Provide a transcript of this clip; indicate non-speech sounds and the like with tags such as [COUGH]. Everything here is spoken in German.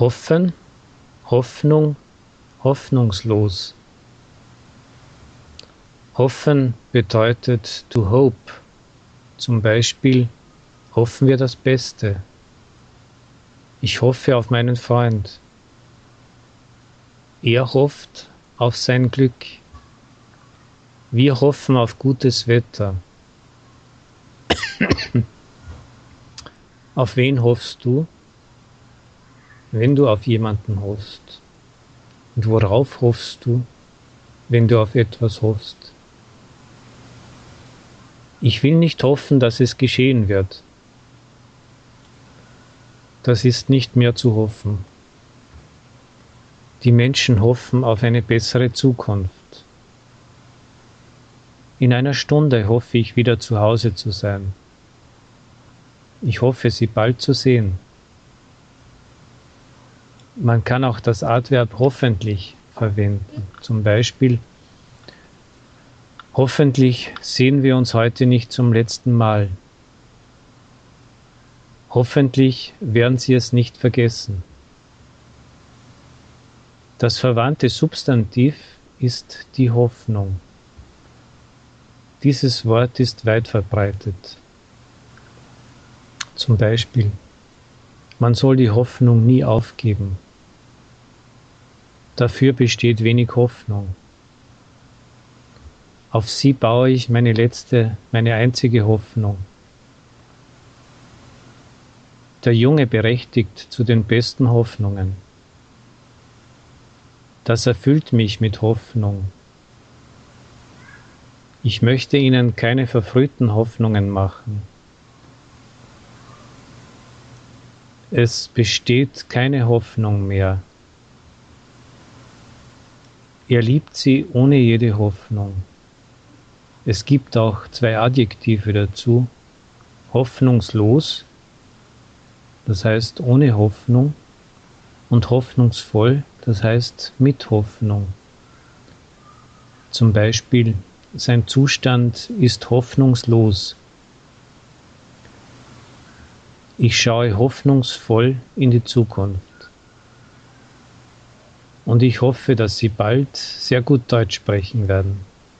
Hoffen, Hoffnung, hoffnungslos. Hoffen bedeutet to hope. Zum Beispiel hoffen wir das Beste. Ich hoffe auf meinen Freund. Er hofft auf sein Glück. Wir hoffen auf gutes Wetter. [COUGHS] auf wen hoffst du? Wenn du auf jemanden hoffst? Und worauf hoffst du, wenn du auf etwas hoffst? Ich will nicht hoffen, dass es geschehen wird. Das ist nicht mehr zu hoffen. Die Menschen hoffen auf eine bessere Zukunft. In einer Stunde hoffe ich wieder zu Hause zu sein. Ich hoffe, Sie bald zu sehen. Man kann auch das Adverb hoffentlich verwenden. Zum Beispiel, hoffentlich sehen wir uns heute nicht zum letzten Mal. Hoffentlich werden Sie es nicht vergessen. Das verwandte Substantiv ist die Hoffnung. Dieses Wort ist weit verbreitet. Zum Beispiel, man soll die Hoffnung nie aufgeben. Dafür besteht wenig Hoffnung. Auf sie baue ich meine letzte, meine einzige Hoffnung. Der Junge berechtigt zu den besten Hoffnungen. Das erfüllt mich mit Hoffnung. Ich möchte Ihnen keine verfrühten Hoffnungen machen. Es besteht keine Hoffnung mehr. Er liebt sie ohne jede Hoffnung. Es gibt auch zwei Adjektive dazu. Hoffnungslos, das heißt ohne Hoffnung, und hoffnungsvoll, das heißt mit Hoffnung. Zum Beispiel, sein Zustand ist hoffnungslos. Ich schaue hoffnungsvoll in die Zukunft. Und ich hoffe, dass Sie bald sehr gut Deutsch sprechen werden.